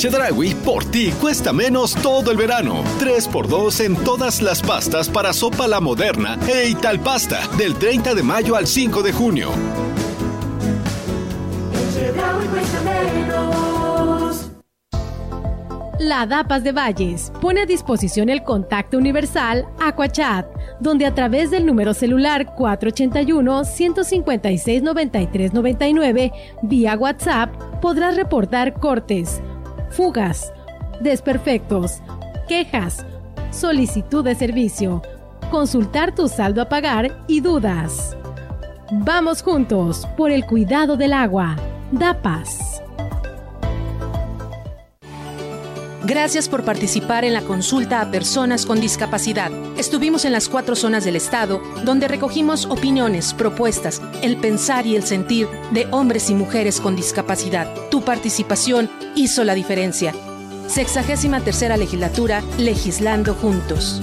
En Chedraui, por ti cuesta menos todo el verano. 3x2 en todas las pastas para sopa la moderna e Italpasta, del 30 de mayo al 5 de junio. La DAPAS de Valles pone a disposición el contacto universal Aquachat, donde a través del número celular 481-156-9399 vía WhatsApp podrás reportar cortes fugas, desperfectos, quejas, solicitud de servicio, consultar tu saldo a pagar y dudas. Vamos juntos por el cuidado del agua. Da paz. Gracias por participar en la consulta a personas con discapacidad. Estuvimos en las cuatro zonas del Estado donde recogimos opiniones, propuestas, el pensar y el sentir de hombres y mujeres con discapacidad. Tu participación hizo la diferencia. Sexagésima tercera legislatura, legislando juntos.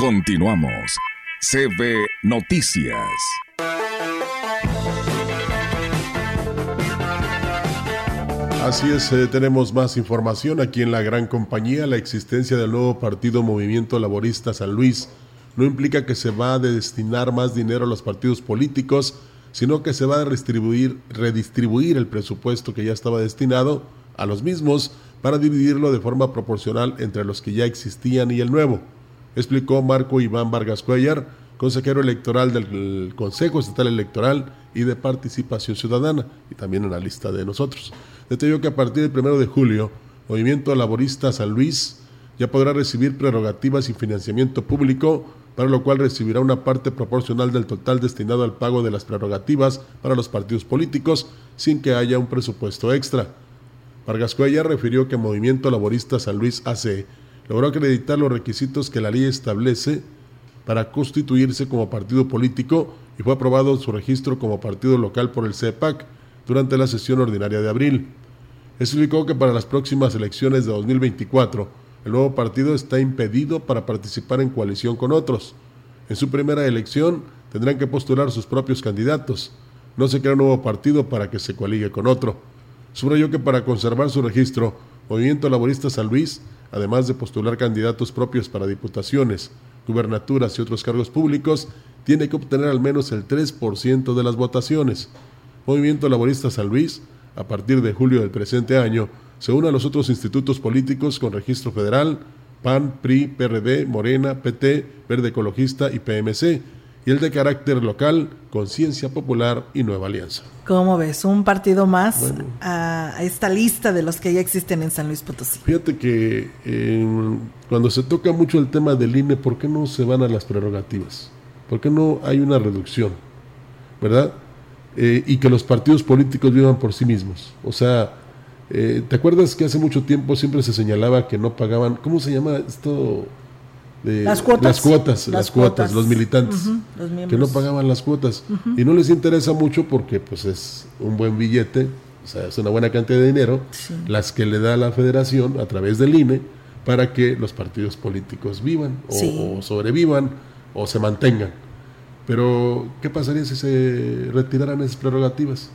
Continuamos. CB Noticias. Así es, eh, tenemos más información aquí en la gran compañía. La existencia del nuevo partido Movimiento Laborista San Luis no implica que se va a destinar más dinero a los partidos políticos, sino que se va a redistribuir, redistribuir el presupuesto que ya estaba destinado a los mismos para dividirlo de forma proporcional entre los que ya existían y el nuevo explicó Marco Iván Vargas Cuellar, consejero electoral del Consejo Estatal Electoral y de Participación Ciudadana, y también en la lista de nosotros. Detalló que a partir del primero de julio, Movimiento Laborista San Luis ya podrá recibir prerrogativas y financiamiento público, para lo cual recibirá una parte proporcional del total destinado al pago de las prerrogativas para los partidos políticos, sin que haya un presupuesto extra. Vargas Cuellar refirió que Movimiento Laborista San Luis AC logró acreditar los requisitos que la ley establece para constituirse como partido político y fue aprobado su registro como partido local por el CEPAC durante la sesión ordinaria de abril. Explicó que para las próximas elecciones de 2024, el nuevo partido está impedido para participar en coalición con otros. En su primera elección tendrán que postular sus propios candidatos. No se crea un nuevo partido para que se coaligue con otro. Subrayó que para conservar su registro, Movimiento Laborista San Luis, además de postular candidatos propios para diputaciones, gubernaturas y otros cargos públicos, tiene que obtener al menos el 3% de las votaciones. Movimiento Laborista San Luis, a partir de julio del presente año, se une a los otros institutos políticos con registro federal, PAN, PRI, PRD, Morena, PT, Verde Ecologista y PMC, y el de carácter local, Conciencia Popular y Nueva Alianza. ¿Cómo ves? Un partido más a esta lista de los que ya existen en San Luis Potosí. Fíjate que cuando se toca mucho el tema del INE, ¿por qué no se van a las prerrogativas? ¿Por qué no hay una reducción? ¿Verdad? Eh, y que los partidos políticos vivan por sí mismos. O sea, eh, ¿te acuerdas que hace mucho tiempo siempre se señalaba que no pagaban, ¿cómo se llama esto? Las cuotas. Las cuotas, las, cuotas, los militantes, que no pagaban las cuotas. Y no les interesa mucho porque pues es un buen billete, o sea, es una buena cantidad de dinero, las que le da la federación a través del INE para que los partidos políticos vivan o, sobrevivan o se mantengan. Pero, ¿qué pasaría si se retiraran esas prerrogativas?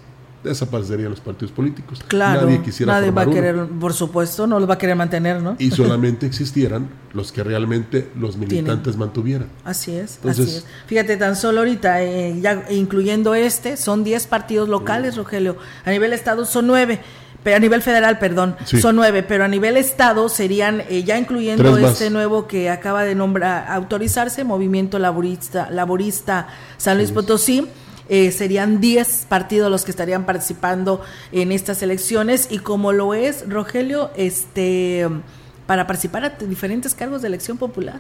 Desaparecerían los partidos políticos. Claro, nadie quisiera nadie va a querer, por supuesto, no los va a querer mantener, ¿no? Y solamente existieran los que realmente los militantes mantuvieran. Así es, así es. Fíjate, tan solo ahorita, eh, ya incluyendo este, son 10 partidos locales, Rogelio. A nivel estado son 9 pero a nivel federal, perdón, son nueve, pero a nivel estado serían, eh, ya incluyendo este nuevo que acaba de nombrar, autorizarse, Movimiento Laborista, Laborista San Luis Potosí, eh, serían 10 partidos los que estarían participando en estas elecciones. Y como lo es Rogelio, este para participar a diferentes cargos de elección popular.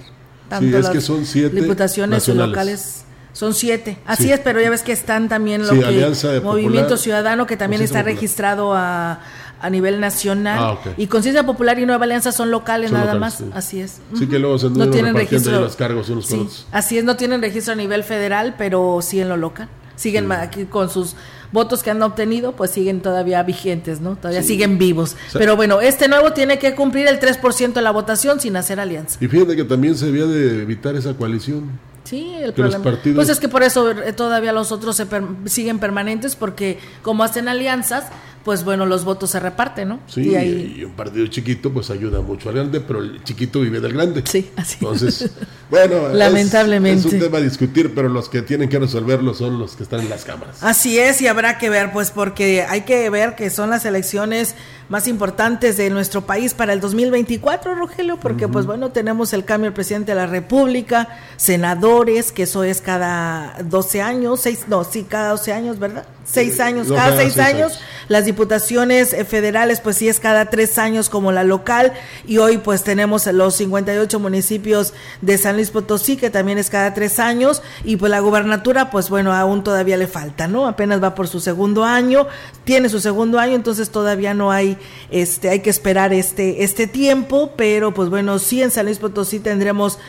Tanto las que son siete diputaciones locales. Son siete, así es, pero ya ves que están también lo que Movimiento Ciudadano que también está registrado a, a nivel nacional. Ah, y Conciencia Popular y Nueva Alianza son locales nada más, así es. Sí que luego se no tienen registro. los cargos unos Así es, no tienen registro a nivel federal, pero sí en lo local siguen aquí con sus votos que han obtenido, pues siguen todavía vigentes, ¿no? Todavía siguen vivos. Pero bueno, este nuevo tiene que cumplir el 3% de la votación sin hacer alianza. Y fíjate que también se debía de evitar esa coalición. Sí, el problema. Pues es que por eso eh, todavía los otros se siguen permanentes, porque como hacen alianzas, pues bueno, los votos se reparten, ¿no? Sí, y, un partido chiquito pues ayuda mucho al grande, pero el chiquito vive del grande. Sí, así. Entonces, bueno, lamentablemente. Es, un tema a discutir, pero los que tienen que resolverlo son los que están en las cámaras. Así es, y habrá que ver, pues porque hay que ver que son las elecciones más importantes de nuestro país para el 2024, Rogelio, porque pues bueno, tenemos el cambio del presidente de la República, senadores, que eso es cada 12 años, seis, no, sí, cada 12 años, ¿verdad? Seis años, cada seis, años. Las diputaciones eh, federales, pues sí es cada tres años como la local, y hoy pues tenemos los 58 municipios de San Luis Potosí, que también es cada tres años, y pues la gubernatura, pues bueno, aún todavía le falta, ¿no? Apenas va por su segundo año, tiene su segundo año, entonces todavía no hay este, hay que esperar este, este tiempo, pero pues bueno, sí en San Luis Potosí tendremos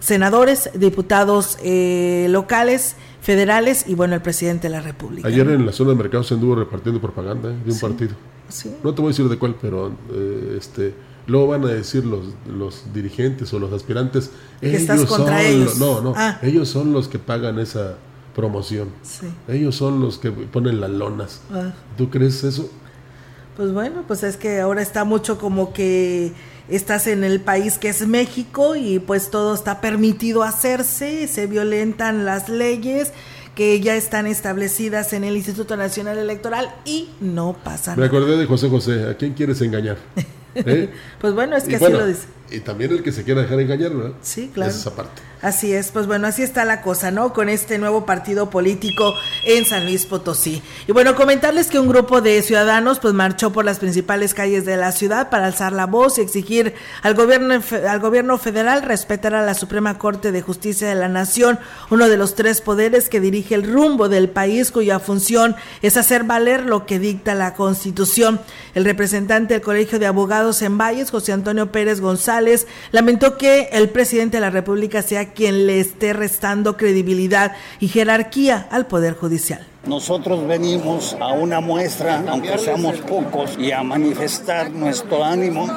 senadores, diputados eh, locales, federales y bueno, el presidente de la República. Ayer en la zona de mercado se anduvo repartiendo propaganda ¿eh? de un partido. No te voy a decir de cuál, pero eh, este luego van a decir los, los dirigentes o los aspirantes. Que estás contra ellos. no, no, ah. ellos son los que pagan esa promoción. Ellos son los que ponen las lonas. Ah. ¿Tú crees eso? Pues bueno, pues es que ahora está mucho como que estás en el país que es México y pues todo está permitido hacerse, se violentan las leyes que ya están establecidas en el Instituto Nacional Electoral y no pasa nada. Me acordé de José José, ¿a quién quieres engañar? ¿Eh? pues bueno, es que así lo dice. Y también el que se quiera dejar engañar, ¿verdad? Sí, claro. Es esa parte. Así es, pues bueno, así está la cosa, ¿no? Con este nuevo partido político en San Luis Potosí. Y bueno, comentarles que un grupo de ciudadanos pues marchó por las principales calles de la ciudad para alzar la voz y exigir al gobierno al gobierno federal respetar a la Suprema Corte de Justicia de la Nación, uno de los tres poderes que dirige el rumbo del país cuya función es hacer valer lo que dicta la Constitución. El representante del Colegio de Abogados en Valles, José Antonio Pérez González, lamentó que el presidente de la República sea quien le esté restando credibilidad y jerarquía al Poder Judicial. Nosotros venimos a una muestra, aunque seamos pocos, y a manifestar nuestro ánimo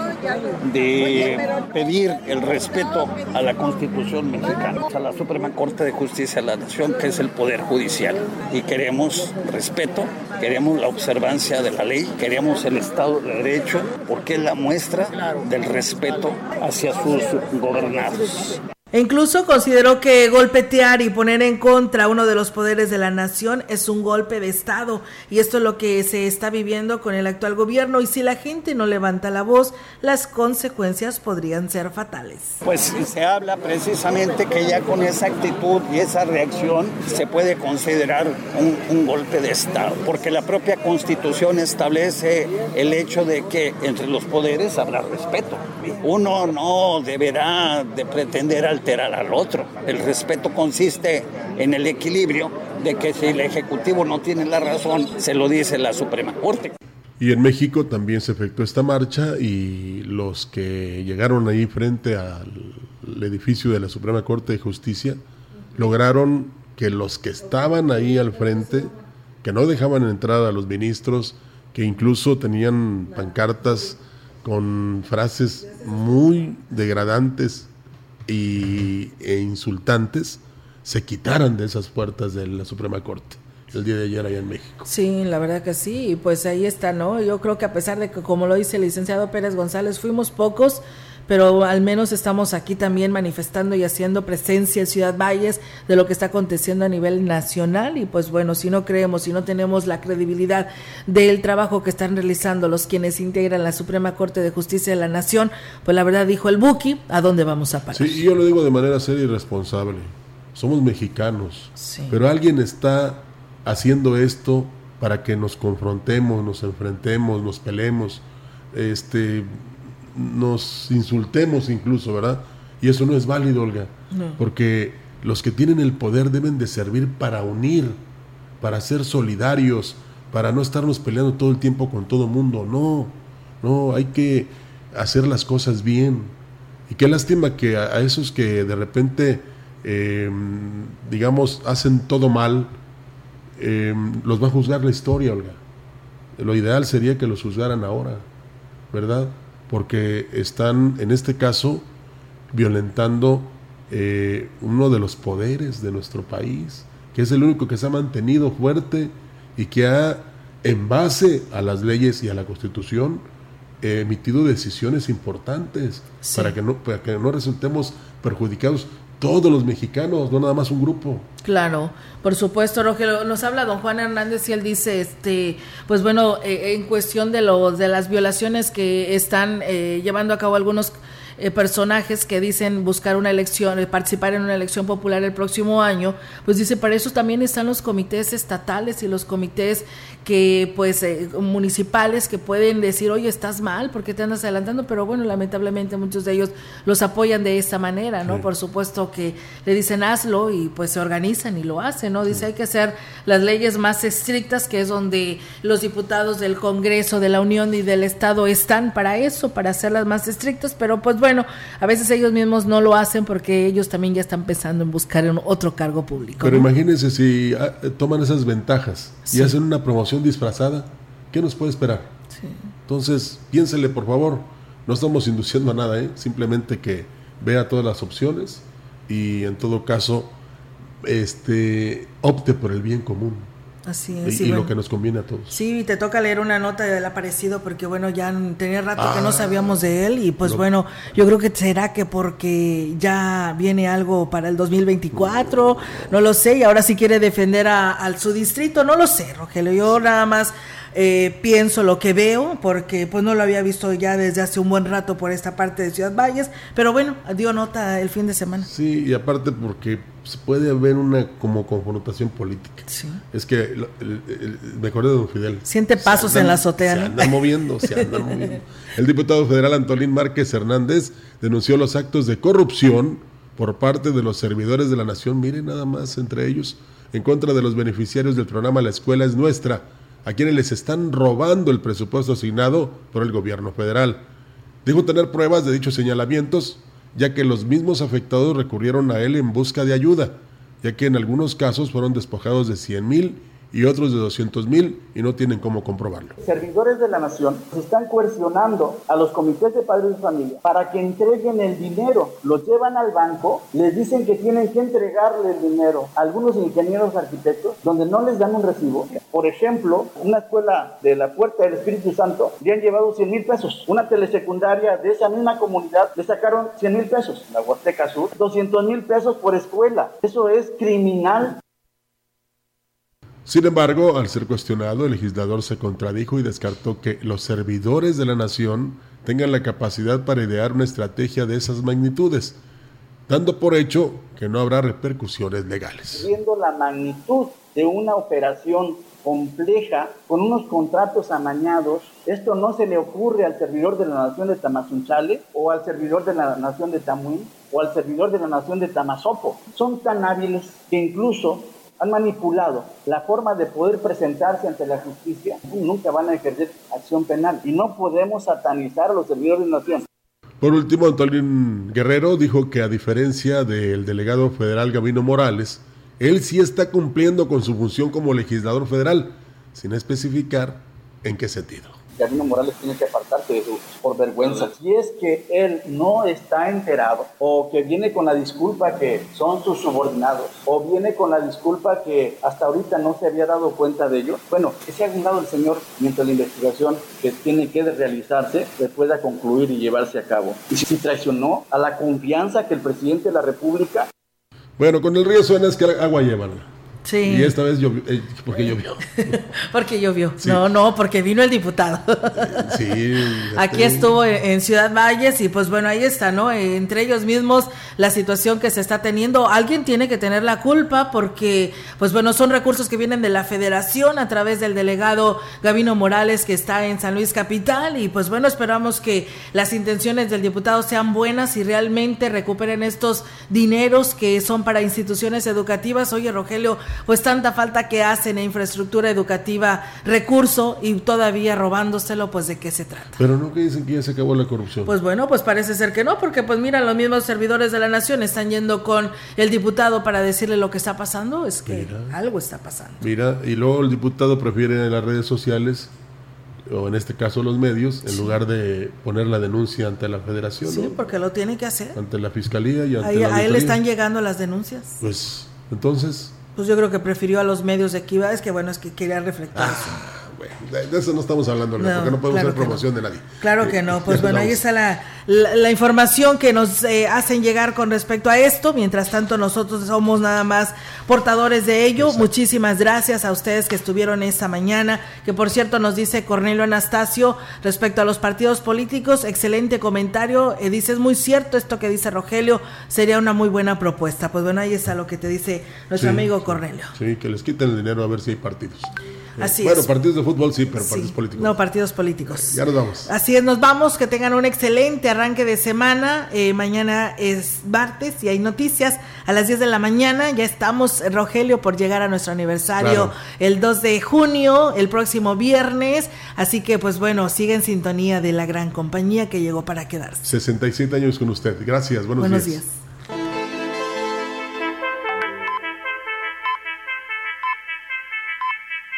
de pedir el respeto a la Constitución mexicana, a la Suprema Corte de Justicia de la Nación, que es el Poder Judicial. Y queremos respeto, queremos la observancia de la ley, queremos el Estado de Derecho, porque es la muestra del respeto hacia sus gobernados. E incluso consideró que golpetear y poner en contra uno de los poderes de la nación es un golpe de Estado y esto es lo que se está viviendo con el actual gobierno y si la gente no levanta la voz, las consecuencias podrían ser fatales. Pues se habla precisamente que ya con esa actitud y esa reacción se puede considerar un, golpe de Estado, porque la propia constitución establece el hecho de que entre los poderes habrá respeto. Uno no deberá de pretender al al otro. El respeto consiste en el equilibrio de que si el Ejecutivo no tiene la razón, se lo dice la Suprema Corte. Y en México también se efectuó esta marcha y los que llegaron ahí frente al edificio de la Suprema Corte de Justicia lograron que los que estaban ahí al frente, que no dejaban entrar a los ministros, que incluso tenían pancartas con frases muy degradantes y, e insultantes se quitaran de esas puertas de la Suprema Corte el día de ayer allá en México. Sí, la verdad que sí, y pues ahí está, ¿no? Yo creo que a pesar de que, como lo dice el licenciado Pérez González, fuimos pocos, pero al menos estamos aquí también manifestando y haciendo presencia en Ciudad Valles de lo que está aconteciendo a nivel nacional y pues bueno, si no creemos, si no tenemos la credibilidad del trabajo que están realizando los quienes integran la Suprema Corte de Justicia de la Nación, pues la verdad dijo el Buki, ¿a dónde vamos a parar? Sí, yo lo digo de manera seria y responsable. Somos mexicanos, pero alguien está haciendo esto para que nos confrontemos, nos enfrentemos, nos peleemos. Este, nos insultemos incluso, ¿verdad? Y eso no es válido, Olga, porque los que tienen el poder deben de servir para unir, para ser solidarios, para no estarnos peleando todo el tiempo con todo el mundo. No, no, hay que hacer las cosas bien. Y qué lástima que a, esos que de repente, em, digamos, hacen todo mal, em, los va a juzgar la historia, Olga. Lo ideal sería que los juzgaran ahora, ¿verdad? Porque están, en este caso, violentando eh, uno de los poderes de nuestro país, que es el único que se ha mantenido fuerte y que ha, en base a las leyes y a la constitución, emitido decisiones importantes para, que no, para que no resultemos perjudicados todos los mexicanos, no nada más un grupo. Claro, por supuesto, Rogelio. Nos habla don Juan Hernández y él dice, este, pues bueno, eh, en cuestión de los de las violaciones que están eh, llevando a cabo algunos eh, personajes que dicen buscar una elección, participar en una elección popular el próximo año, pues dice, para eso también están los comités estatales y los comités que pues eh, municipales que pueden decir, oye, estás mal, porque te andas adelantando? Pero bueno, lamentablemente muchos de ellos los apoyan de esta manera, ¿no? Por supuesto que le dicen hazlo y pues se organizan y lo hacen, ¿no? Dice, hay que hacer las leyes más estrictas, que es donde los diputados del Congreso, de la Unión y del Estado están para eso, para hacerlas más estrictas, pero pues bueno, a veces ellos mismos no lo hacen porque ellos también ya están pensando en buscar otro cargo público. Pero imagínense si ah, toman esas ventajas y hacen una promoción disfrazada, ¿qué nos puede esperar? Entonces, piénsele por favor, no estamos induciendo a nada, ¿eh? simplemente que vea todas las opciones y en todo caso este, opte por el bien común. Así es. Y, lo que nos conviene a todos. Sí, te toca leer una nota del aparecido porque, bueno, ya tenía rato que no ah. sabíamos de él y pues bueno, yo creo que será que porque ya viene algo para el 2024, no lo sé, y ahora sí quiere defender a, su distrito, no lo sé, Rogelio, yo nada más eh, pienso lo que veo, porque pues no lo había visto ya desde hace un buen rato por esta parte de Ciudad Valles, pero bueno, dio nota el fin de semana. Sí, y aparte porque se puede haber una como confrontación política. Sí. Es que el, el, el, me acuerdo de Don Fidel. Siente pasos andan, en la azotea. Se andan moviendo, se andan moviendo. El diputado federal Antolín Márquez Hernández denunció los actos de corrupción por parte de los servidores de la nación, miren nada más entre ellos, en contra de los beneficiarios del programa La Escuela es Nuestra, a quienes les están robando el presupuesto asignado por el gobierno federal. Dijo tener pruebas de dichos señalamientos, ya que los mismos afectados recurrieron a él en busca de ayuda, ya que en algunos casos fueron despojados de 100 mil y otros de 200 mil y no tienen cómo comprobarlo. Servidores de la nación están coercionando a los comités de padres de familia para que entreguen el dinero. Los llevan al banco, les dicen que tienen que entregarle el dinero a algunos ingenieros arquitectos donde no les dan un recibo. Por ejemplo, una escuela de la Puerta del Espíritu Santo le han llevado 100 mil pesos. Una telesecundaria de esa misma comunidad le sacaron 100 mil pesos. La Huasteca Sur, 200 mil pesos por escuela. Eso es criminal. Sin embargo, al ser cuestionado, el legislador se contradijo y descartó que los servidores de la nación tengan la capacidad para idear una estrategia de esas magnitudes, dando por hecho que no habrá repercusiones legales. Viendo la magnitud de una operación compleja, con unos contratos amañados, esto no se le ocurre al servidor de la nación de Tamazunchale o al servidor de la nación de Tamuín o al servidor de la nación de Tamazopo. Son tan hábiles que incluso han manipulado la forma de poder presentarse ante la justicia, nunca van a ejercer acción penal. Y no podemos satanizar a los servidores de nación. Por último, Antolín Guerrero dijo que a diferencia del delegado federal Gabino Morales, él sí está cumpliendo con su función como legislador federal, sin especificar en qué sentido. Gabino Morales tiene que apartarse de eso por vergüenza. Si es que él no está enterado o que viene con la disculpa que son sus subordinados o viene con la disculpa que hasta ahorita no se había dado cuenta de ello, bueno, que se haga un lado el señor mientras la investigación que tiene que realizarse se pueda concluir y llevarse a cabo. Y si traicionó a la confianza que el presidente de la República... Bueno, con el río suena es que agua llevan. Sí. Y esta vez llovió, eh, porque llovió. porque llovió. Sí. No, no, porque vino el diputado. sí. Aquí estuvo en Ciudad Valles y pues bueno, ahí está, ¿no? Entre ellos mismos la situación que se está teniendo. Alguien tiene que tener la culpa porque pues bueno, son recursos que vienen de la federación a través del delegado Gavino Morales que está en San Luis Capital y pues bueno, esperamos que las intenciones del diputado sean buenas y realmente recuperen estos dineros que son para instituciones educativas. Oye, Rogelio, pues tanta falta que hacen en infraestructura educativa, recurso y todavía robándoselo, pues de qué se trata. Pero no que dicen que ya se acabó la corrupción. Pues bueno, pues parece ser que no, porque pues mira, los mismos servidores de la nación están yendo con el diputado para decirle lo que está pasando, es que mira, algo está pasando. Mira, y luego el diputado prefiere en las redes sociales o en este caso los medios, en sí. lugar de poner la denuncia ante la federación. Sí, ¿no? porque lo tiene que hacer. Ante la fiscalía y ante Ahí, la A él le están llegando las denuncias. Pues entonces pues yo creo que prefirió a los medios de aquí, es que bueno, es que quería reflejar ah, eso. De, eso no estamos hablando, no, porque no podemos claro hacer promoción no. de nadie. Claro que no, pues bueno, ahí está la, la, la información que nos eh, hacen llegar con respecto a esto, mientras tanto nosotros somos nada más portadores de ello. Exacto. Muchísimas gracias a ustedes que estuvieron esta mañana, que por cierto nos dice Cornelio Anastasio respecto a los partidos políticos, excelente comentario, eh, dice, es muy cierto esto que dice Rogelio, sería una muy buena propuesta. Pues bueno, ahí está lo que te dice nuestro Sí, amigo. Cornelio. Sí, que les quiten el dinero a ver si hay partidos. Así bueno, es. partidos de fútbol sí, pero Sí. partidos políticos. No, partidos políticos. Ya nos vamos. Así es, nos vamos, que tengan un excelente arranque de semana. Eh, mañana es martes y hay noticias. A las 10 de la mañana ya estamos, Rogelio, por llegar a nuestro aniversario Claro. el 2 de junio, el próximo viernes. Así que, pues bueno, sigue en sintonía de la gran compañía que llegó para quedarse. 67 años con usted. Gracias, buenos, Buenos días. días.